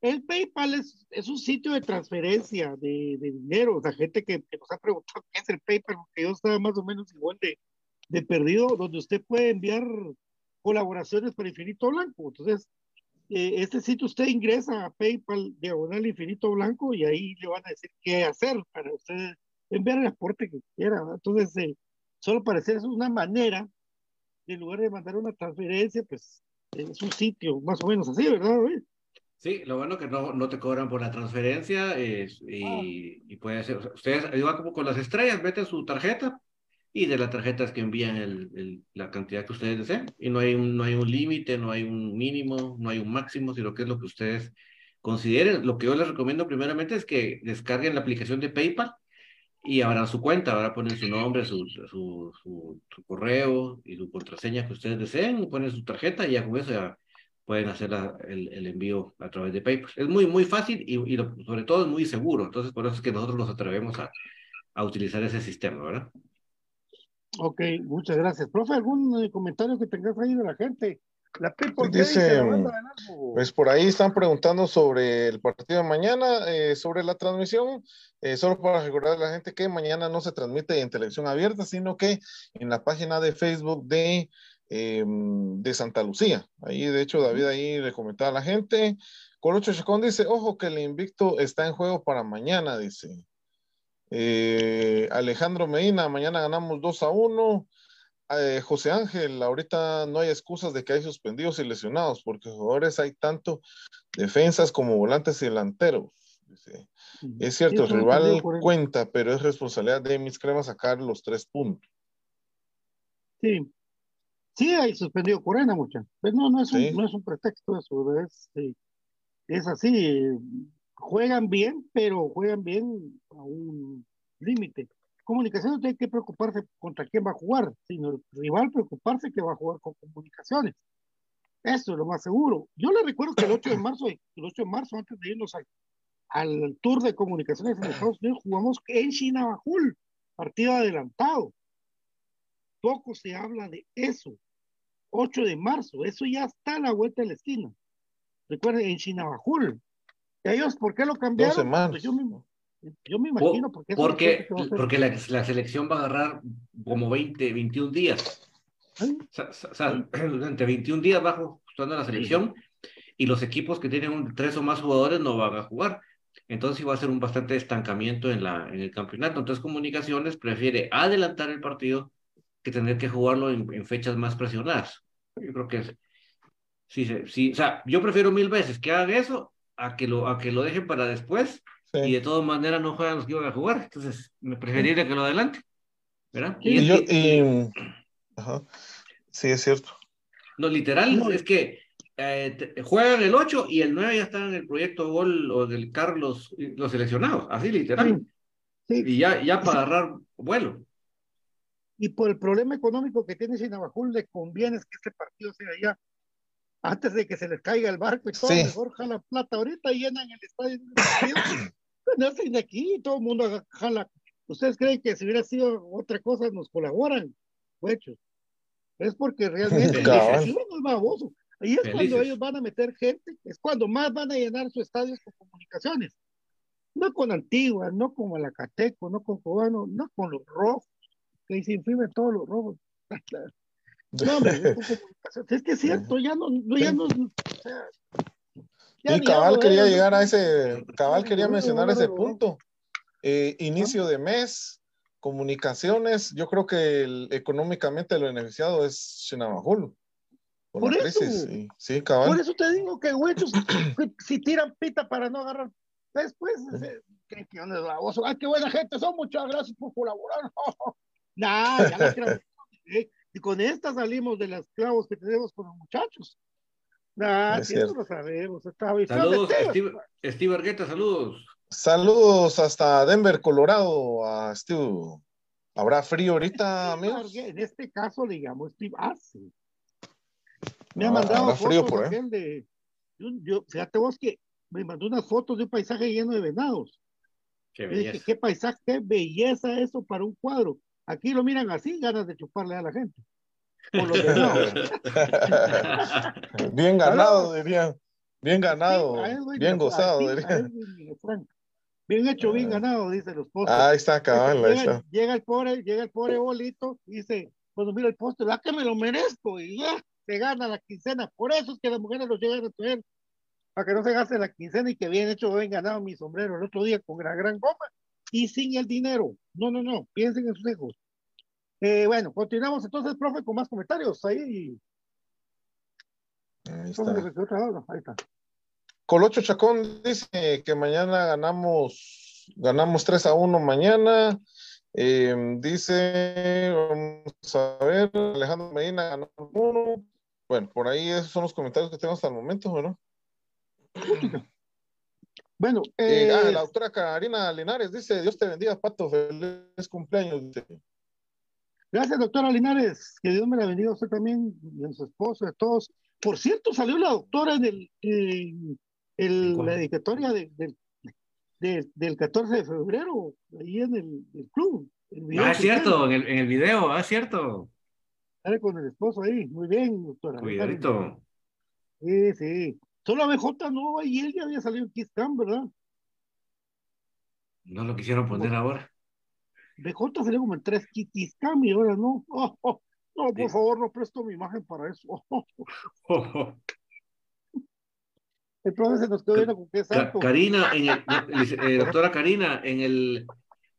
El PayPal es, es un sitio de transferencia de, de dinero. O sea, gente que, que, nos ha preguntado qué es el PayPal, porque yo estaba más o menos igual de, de perdido, donde usted puede enviar colaboraciones para Infinito Blanco. Entonces, eh, este sitio usted ingresa a PayPal diagonal infinito blanco y ahí le van a decir qué hacer para usted enviar el aporte que quiera. Entonces, eh, solo para hacer una manera, en lugar de mandar una transferencia, pues es un sitio más o menos así, ¿verdad? Sí, lo bueno que no, no te cobran por la transferencia es, y, ah. y, puede ser, ustedes, igual como con las estrellas, meten su tarjeta, y de las tarjetas que envían el, el, la cantidad que ustedes deseen. Y no hay un, no hay un límite, no hay un mínimo, no hay un máximo, sino que es lo que ustedes consideren. Lo que yo les recomiendo primeramente es que descarguen la aplicación de PayPal y abran su cuenta, ahora ponen su nombre, su, su, su, correo y su contraseña que ustedes deseen, ponen su tarjeta y ya con eso ya pueden hacer la, el, el, envío a través de PayPal. Es muy, muy fácil y, y sobre todo es muy seguro. Entonces, por eso es que nosotros nos atrevemos a, a utilizar ese sistema, ¿verdad? Ok, muchas gracias. Profe, ¿algún eh, comentario que tengas ahí de la gente? La People dice, pues por ahí están preguntando sobre el partido de mañana, eh, sobre la transmisión, eh, solo para recordar a la gente que mañana no se transmite en televisión abierta, sino que en la página de Facebook de, em, de Santa Lucía. Ahí, de hecho, David ahí le comentaba a la gente. Colocho Chacón dice, ojo que el invicto está en juego para mañana, dice. Eh, Alejandro Medina, mañana ganamos 2 a 1. Eh, José Ángel, ahorita no hay excusas de que hay suspendidos y lesionados, porque jugadores hay tanto defensas como volantes y delanteros. Es cierto, el rival cuenta, pero es responsabilidad de mis cremas sacar los tres puntos. Sí, sí hay suspendido Corena, mucha. Pues no, no es, un, no es un pretexto eso, es, es así juegan bien, pero juegan bien a un límite. Comunicaciones no tiene que preocuparse contra quién va a jugar, sino el rival preocuparse que va a jugar con comunicaciones. Eso es lo más seguro. Yo le recuerdo que el 8 de marzo, el 8 de marzo, antes de irnos al, al tour de comunicaciones en Estados Unidos, jugamos en Chinabajul, partido adelantado. Poco se habla de eso. 8 de marzo, eso ya está a la vuelta de la esquina. Recuerden, en Chinabajul. ¿Ellos por qué lo cambiaron? Pues yo, me, yo me imagino por qué porque, porque la, la, selección va a agarrar como 20, 21 días. O sea, durante 21 días bajo jugando la selección y los equipos que tienen un, tres o más jugadores no van a jugar. Entonces va a ser un bastante estancamiento en, la, en el campeonato. Entonces Comunicaciones prefiere adelantar el partido que tener que jugarlo en, fechas más presionadas. Yo creo que sí, sí, o sea, yo prefiero mil veces que hagan eso a que lo, a que lo dejen para después y de todas maneras no juegan los que iban a jugar. Entonces, me preferiría que lo adelante. ¿Verdad? Y, yo, y... Sí, es cierto. No, literal, es que eh, juegan el 8 y el 9 ya están en el proyecto Gol o del Carlos, los seleccionados, así literal. Y ya, ya para agarrar vuelo. Y por el problema económico que tiene Sinabajul, le conviene que este partido sea ya antes de que se les caiga el barco y todo, mejor jala plata. Ahorita llenan el estadio. no de aquí, todo el mundo jala. ¿Ustedes creen que si hubiera sido otra cosa nos colaboran? Hechos. Es porque realmente es baboso. Ahí es cuando ellos van a meter gente, es cuando más van a llenar sus estadios con comunicaciones. No con Antigua, no con Malacateco, no con Cubano, no con los rojos, que se imprimen todos los rojos. No, hombre, es que es cierto, ya no, ya no, y Cabal quería llegar a ese, Cabal quería mencionar ese punto. Eh, inicio de mes, comunicaciones, yo creo que económicamente lo beneficiado es Chinamajul. Por, eso, sí, cabal. Por eso te digo que huechos, si tiran pita para no agarrar, después, eh, ¿qué, qué onda, Ay, qué buena gente, son muchas gracias por colaborar. nah, ya las creo. Y con esta salimos de los clavos que tenemos con los muchachos. Ah, sí, eso lo sabemos. Saludos, Steve, Steve Argueta, saludos. Saludos hasta Denver, Colorado, a Steve. ¿Habrá frío ahorita, amigos? En este caso, digamos, Steve hace. Me ha ah, mandado fotos por de. Yo, yo, fíjate vos que me mandó unas fotos de un paisaje lleno de venados. Qué, belleza. qué paisaje, qué belleza eso para un cuadro. Aquí lo miran así, ganas de chuparle a la gente. bien ganado, dirían. Bien ganado, bien gozado, dirían. Bien hecho, bien ganado, dice los postes. ahí está, cabal, llega, Llega el pobre, llega el pobre bolito, y dice, cuando mira el poste, la que me lo merezco, y ya, se gana la quincena. Por eso es que las mujeres lo llegan a tener, para que no se gaste la quincena y que bien hecho, bien ganado mi sombrero el otro día con la gran goma y sin el dinero. No, no, no, piensen en sus hijos. Eh, bueno, continuamos entonces, profe, con más comentarios. Ahí. Ahí está. Ahí está. Colocho Chacón dice que mañana ganamos, ganamos 3 a 1 mañana. Eh, dice, vamos a ver, Alejandro Medina ganó 1. Bueno, por ahí esos son los comentarios que tenemos hasta el momento, ¿no? Bueno, eh, ah, la doctora Karina Linares dice, Dios te bendiga, Pato, feliz cumpleaños. Gracias, doctora Linares, que Dios me la bendiga a usted también, y a su esposo, a todos. Por cierto, salió la doctora en el, en la dedicatoria de, del 14 de febrero, ahí en el, club. ah, es cierto, en el, en el video, ah, es cierto. Sale con el esposo ahí, muy bien, doctora. Cuidadito. Sí, sí. Solo BJ no, y él ya había salido en Kiss Cam, ¿verdad? No lo quisieron poner ahora. BJ salió como en tres Kiss Cam y ahora no. no, por favor, no presto mi imagen para eso. profe se nos quedó viendo con qué santo. Karina, en el, eh, doctora Karina, en el,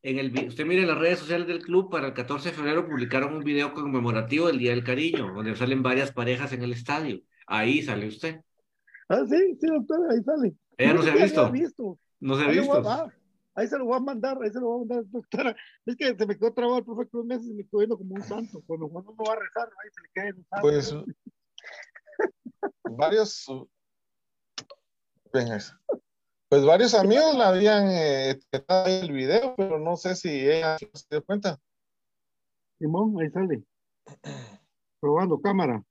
en el, usted mire las redes sociales del club, para el 14 de febrero publicaron un video conmemorativo del Día del Cariño, donde salen varias parejas en el estadio. Ahí sale usted. Ah, sí, sí, doctor, ahí sale. Ella no, se ha visto. No se ha visto. ahí se lo voy a mandar, ahí se lo voy a mandar, doctora. Es que se me quedó trabado el profe Cruz meses y me quedó viendo como un santo. Cuando uno va a rezar, ahí se le cae el santo. Pues, varios. Venga, pues varios amigos la habían eh, el video, pero no sé si ella se dio cuenta. Simón, ahí sale. Probando cámara.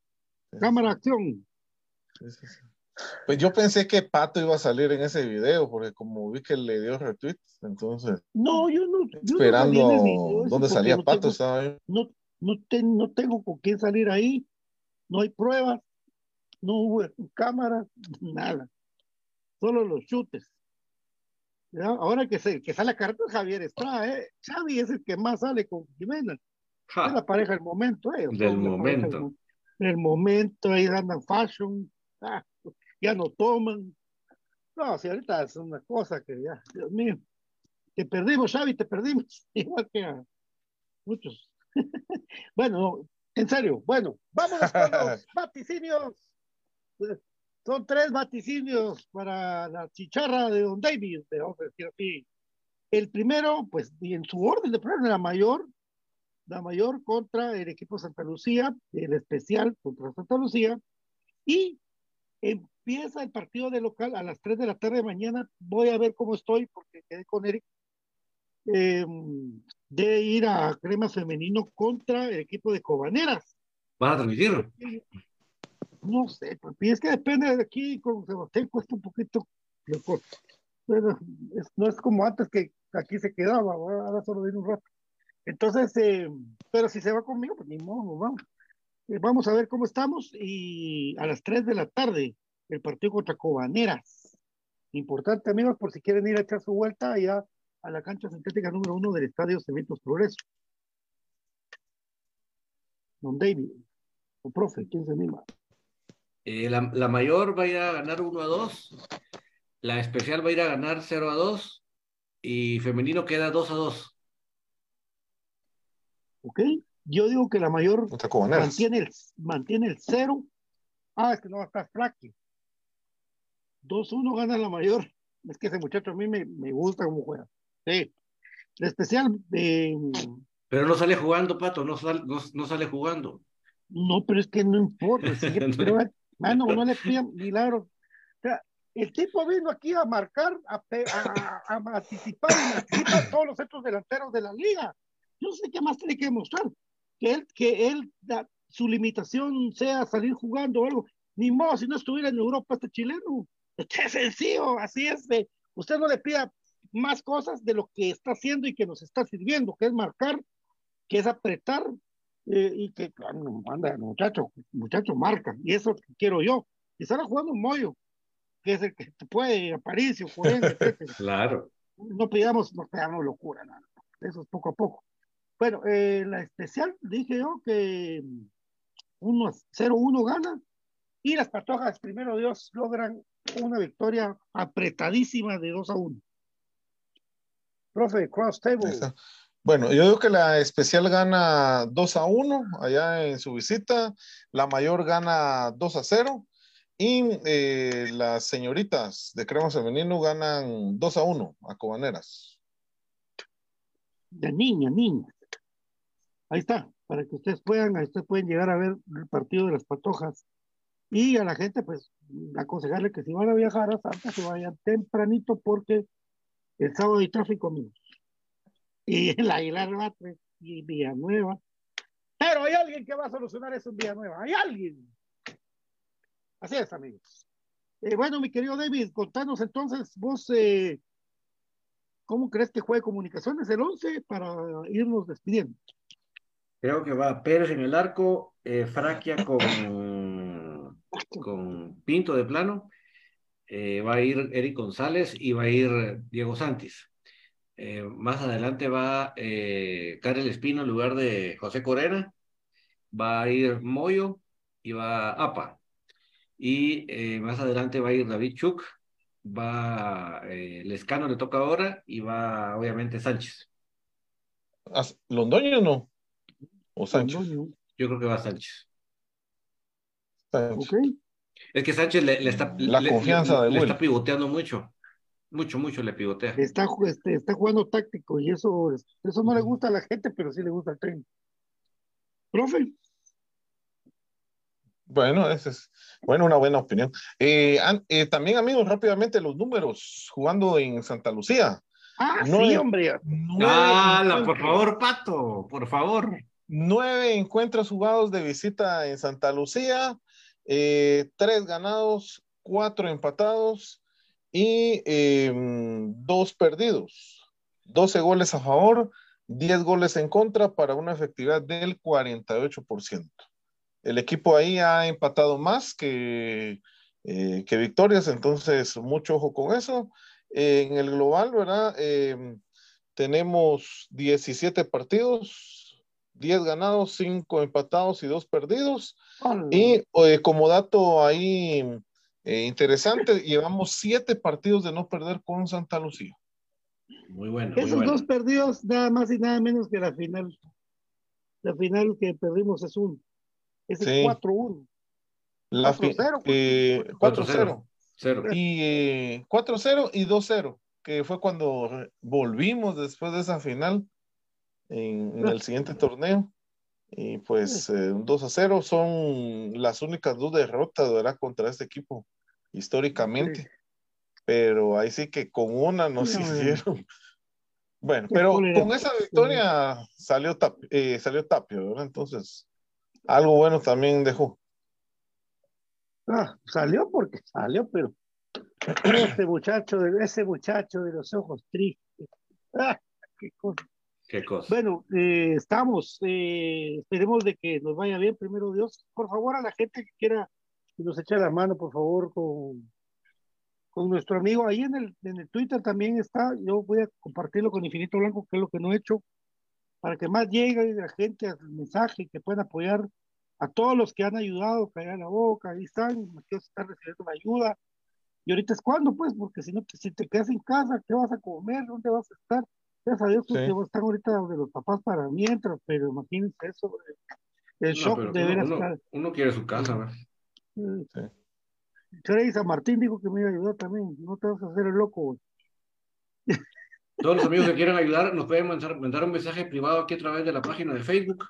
Cámara, acción. Pues yo pensé que Pato iba a salir en ese video, porque como vi que le dio retweet, entonces. No, yo no. esperando dónde salía Pato, estaba No, no, no tengo con quién salir ahí, no hay pruebas, no hubo cámara, nada. Solo los chutes. Ahora que, se, que sale a carta Javier Estrada, ¿eh? Xavi es el que más sale con Jimena. Es la pareja del momento, ¿eh? Del momento. Del momento, ahí andan fashion, ah, ya no toman. No, si ahorita es una cosa que ya, Dios mío, te perdimos, Xavi, te perdimos, igual que a muchos. bueno, en serio, bueno, vamos con los vaticinios. Son tres vaticinios para la chicharra de Don David, a decir así. El primero, pues, y en su orden de problema, la mayor, la mayor contra el equipo Santa Lucía, el especial contra Santa Lucía, y empieza el partido de local a las 3 de la tarde de mañana. Voy a ver cómo estoy, porque quedé con Eric, em, de ir a Crema Femenino contra el equipo de Cobaneras. ¿Vas a transmitirlo? No sé, y es que depende de aquí, con Sebastián cuesta un poquito Pero no es como antes que aquí se quedaba, ahora solo viene un rato. Entonces, eh, pero si se va conmigo, pues ni modo, vamos. Eh, vamos a ver cómo estamos y a las 3 de la tarde el partido contra Cobaneras. Importante, amigos, por si quieren ir a echar su vuelta allá a la cancha sintética número uno del Estadio Cementos Progreso. Don David, o profe, ¿quién se anima? Eh, la, la, mayor va a ir a ganar 1 a 2, la especial va a ir a ganar 0 a 2 y femenino queda 2 a 2. Ok, yo digo que la mayor mantiene el, mantiene el 0. Ah, es que no va a estar flaque. 2-1 gana la mayor. Es que ese muchacho a mí me, me gusta como juega. Sí. Especial. Eh, pero no sale jugando, Pato, no, sal, no, no, sale jugando. No, pero es que no importa. pero, Mano, no le pidan milagro. O sea, el tipo vino aquí a marcar, a, a, a, a anticipar a todos los centros delanteros de la liga. Yo sé qué más tiene que demostrar. Que él, que él da, su limitación sea salir jugando o algo. Ni modo, si no estuviera en Europa este chileno. Qué sencillo, así es. De, usted no le pida más cosas de lo que está haciendo y que nos está sirviendo, que es marcar, que es apretar, eh, y que manda muchacho, muchacho marca, y eso quiero yo. Y estará jugando un Moyo, que es el que puede, Aparicio, Claro. No pidamos, no pidamos locura, nada. Eso es poco a poco. Bueno, eh, la especial, dije yo que 0-1 gana y las patojas, primero Dios, logran una victoria apretadísima de 2 a 1. Profe, cross table. Bueno, yo digo que la especial gana 2 a 1 allá en su visita, la mayor gana 2 a 0 y eh, las señoritas de Crema Femenino ganan 2 a 1 a Cobaneras. De niña, niña. Ahí está, para que ustedes puedan, ustedes pueden llegar a ver el partido de las patojas. Y a la gente, pues, aconsejarle que si van a viajar a Santa, se vayan tempranito porque el sábado hay tráfico, amigos y el Aguilar Batres y Villanueva. Pero hay alguien que va a solucionar eso en Villanueva. Hay alguien. Así es, amigos. Eh, bueno, mi querido David, contanos entonces, vos, eh, ¿cómo crees que juegue comunicaciones el 11 para irnos despidiendo? Creo que va Pérez en el arco, eh, Fraquia con, con Pinto de plano, eh, va a ir Eric González y va a ir Diego Santis. Eh, más adelante va eh, Karel Espino en lugar de José Corena. Va a ir Moyo y va Apa. Y eh, más adelante va a ir David Chuk. Va eh, Lescano, le toca ahora. Y va obviamente Sánchez. ¿Londoño no? ¿O Sánchez? Yo creo que va Sánchez. Sánchez. Okay. Es que Sánchez le, le está, La le, confianza le, de le está pivoteando mucho. Mucho, mucho le pivotea. Está, este, está jugando táctico y eso, eso no le gusta a la gente, pero sí le gusta al técnico. Profe. Bueno, esa es bueno, una buena opinión. Eh, eh, también, amigos, rápidamente los números jugando en Santa Lucía. Ah, nueve, sí, hombre. Nueve por favor, Pato, por favor. Nueve encuentros jugados de visita en Santa Lucía eh, tres ganados, cuatro empatados y em, dos perdidos. 12 goles a favor, 10 goles en contra para una efectividad del 48%. El equipo ahí ha empatado más que, eh, que victorias, entonces mucho ojo con eso. en el global, ¿verdad? Em, tenemos 17 partidos, 10 ganados, 5 empatados y 2 perdidos. Y eh, como dato ahí eh, interesante, llevamos 7 partidos de no perder con Santa Lucía. Muy bueno. Esos dos perdidos, nada más y nada menos que la final. La final que perdimos es un. Es el 4-1. 4-0. 4-0. Y 4-0 y 2-0, que fue cuando volvimos después de esa final en, el siguiente torneo. Y pues eh, un 2 0 son las únicas dos derrotas, ¿verdad? Contra este equipo históricamente pero ahí sí que con una nos hicieron. Bueno, pero con esa victoria salió, eh, salió Tapio, ¿verdad? Entonces, algo bueno también dejó. Ah, salió porque salió, pero ese muchacho, de, ese muchacho de los ojos tristes. Ah, qué cosa. Bueno, eh, estamos, eh, esperemos de que nos vaya bien, primero Dios. Por favor, a la gente que quiera que nos eche la mano, por favor, con con nuestro amigo ahí en el, en el Twitter también está. Yo voy a compartirlo con Infinito Blanco, que es lo que no he hecho, para que más llegue la gente al mensaje, que puedan apoyar a todos los que han ayudado, callar la boca, ahí están, están recibiendo la ayuda. Y ahorita es cuando, pues, porque si no, si te quedas en casa, ¿qué vas a comer? ¿Dónde vas a estar? Gracias a Dios, pues, que están ahorita de los papás para mientras, pero imagínense eso, el shock de ver uno, uno, quiere su casa, ¿verdad? Sí. Trey San Martín dijo que me iba a ayudar también. No te vas a hacer el loco, Todos los amigos que quieran ayudar nos pueden mandar, mandar, un mensaje privado aquí a través de la página de Facebook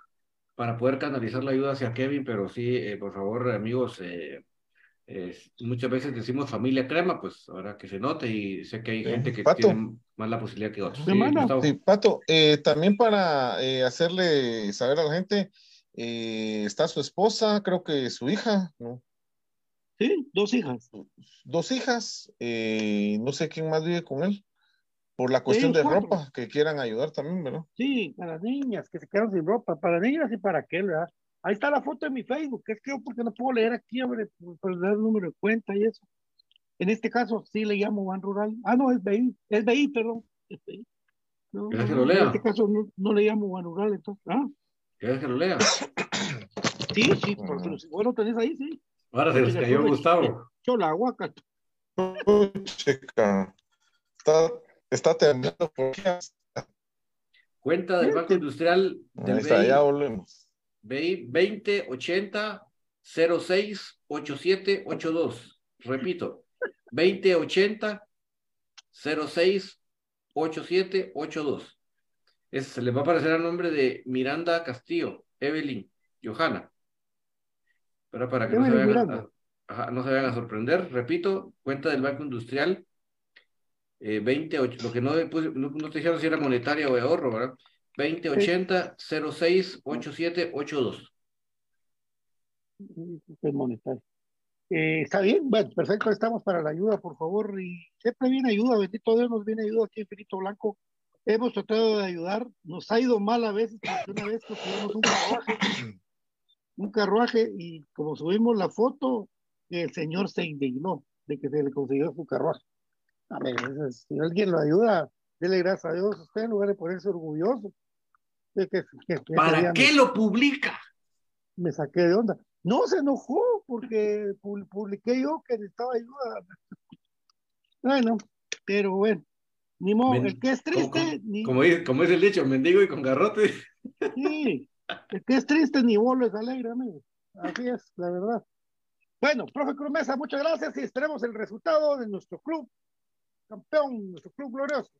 para poder canalizar la ayuda hacia Kevin, pero sí, eh, por favor, amigos, eh, muchas veces decimos familia crema, pues ahora que se note y sé que hay gente que tiene más la posibilidad que otros. Sí, Pato, eh, también para hacerle saber a la gente, está su esposa, creo que su hija, ¿no? Sí, dos hijas. Dos hijas, eh, no sé quién más vive con él. Por la cuestión de ropa, que quieran ayudar también, ¿verdad? Sí, para niñas que se quedan sin ropa, para niñas y para qué, ¿verdad? Ahí está la foto de mi Facebook, que es que yo porque no puedo leer aquí, hombre, por, dar el número de cuenta y eso. En este caso sí le llamo Ban Rural. Ah, no, es BI, es BI, perdón. Es BI. No, que lo lea? En este caso no, le llamo Ban Rural, entonces. ¿ah? ¿Quieres que lo lea? Sí, sí, porque si vos lo tenés ahí, sí. Ahora se les cayó Gustavo. Yo la aguacate. Chica. Está, está por Cuenta del Banco Industrial del Ahí está, BI, ya volvemos. BI 2080 06 8782. Repito, 2080 06 8782. Ese se le va a aparecer el nombre de Miranda Castillo, Evelyn, Johanna. Pero para que no se, vayan a, no se, vayan a, sorprender, repito, cuenta del Banco Industrial, eh, 20, lo que no, pues, no, te dijeron si era monetaria o de ahorro, ¿verdad? 2080 06 8782. Es monetario. Eh, está bien, bueno, perfecto, estamos para la ayuda, por favor, y siempre viene ayuda, bendito Dios nos viene ayuda aquí en Finito Blanco. Hemos tratado de ayudar, nos ha ido mal a veces, porque una vez tuvimos un trabajo un carruaje y como subimos la foto, el señor se indignó de que se le consiguió su carruaje. A ver, si alguien lo ayuda, dele gracias a Dios usted en lugar de ponerse orgulloso. Que, ¿Para qué lo publica? Me saqué de onda. No se enojó porque publiqué yo que necesitaba ayuda. Bueno, pero bueno, ni modo, el que es triste. Como, como el dicho, mendigo y con garrote. Sí, el que es triste ni vos es alegre, amigo. Así es, la verdad. Bueno, profe Cruz Mesa, muchas gracias y esperemos el resultado de nuestro club campeón, nuestro club glorioso.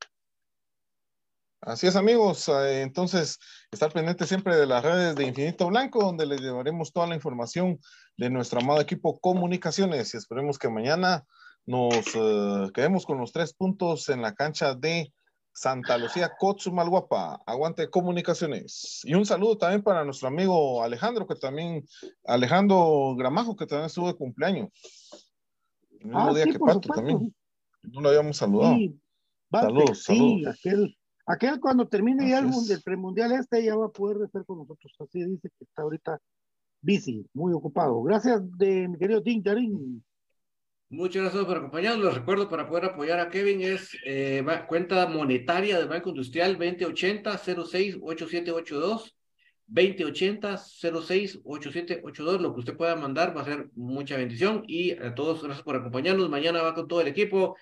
Así es, amigos. Eh, entonces, estar pendiente siempre de las redes de Infinito Blanco, donde les llevaremos toda la información de nuestro amado equipo Comunicaciones y esperemos que mañana nos eh, quedemos con los tres puntos en la cancha de Santa Lucía Malguapa, aguante comunicaciones. Y un saludo también para nuestro amigo Alejandro, que también, Alejandro Gramajo, que también estuvo de cumpleaños. El mismo Ah, día sí, que Pato también. No lo habíamos saludado. Sí, Saludos, sí, saludos. aquel, aquel cuando termine ya el, premundial este ya va a poder estar con nosotros. Así dice que está ahorita busy, muy ocupado. Gracias de mi querido Tim Yarin. Muchas gracias por acompañarnos. Les recuerdo para poder apoyar a Kevin es eh, cuenta monetaria del Banco Industrial 2080-06-8782. 2080-06-8782. Lo que usted pueda mandar va a ser mucha bendición. Y a todos, gracias por acompañarnos. Mañana va con todo el equipo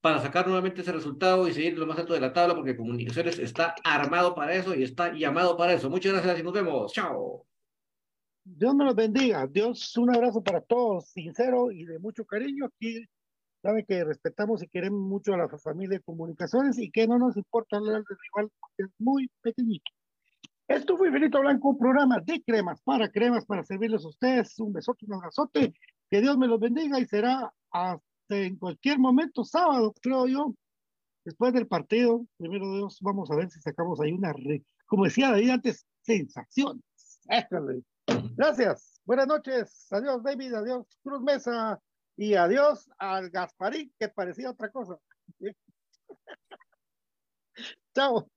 para sacar nuevamente ese resultado y seguir lo más alto de la tabla, porque Comunicaciones está armado para eso y está llamado para eso. Muchas gracias y nos vemos. Chao. Dios me los bendiga. Dios, un abrazo para todos, sincero y de mucho cariño. Aquí saben que respetamos y queremos mucho a la familia de comunicaciones y que no nos importa hablar del rival porque es muy pequeñito. Esto fue Finito Blanco, un programa de cremas para cremas para servirles a ustedes. Un besote, un abrazote. Que Dios me los bendiga y será hasta en cualquier momento, sábado, creo yo, después del partido. Primero Dios, vamos a ver si sacamos ahí una, como decía David antes, sensaciones. Éjale. Gracias. Buenas noches. Adiós, David. Adiós, Cruz Mesa. Y adiós al Gasparín, que parecía otra cosa. Chao.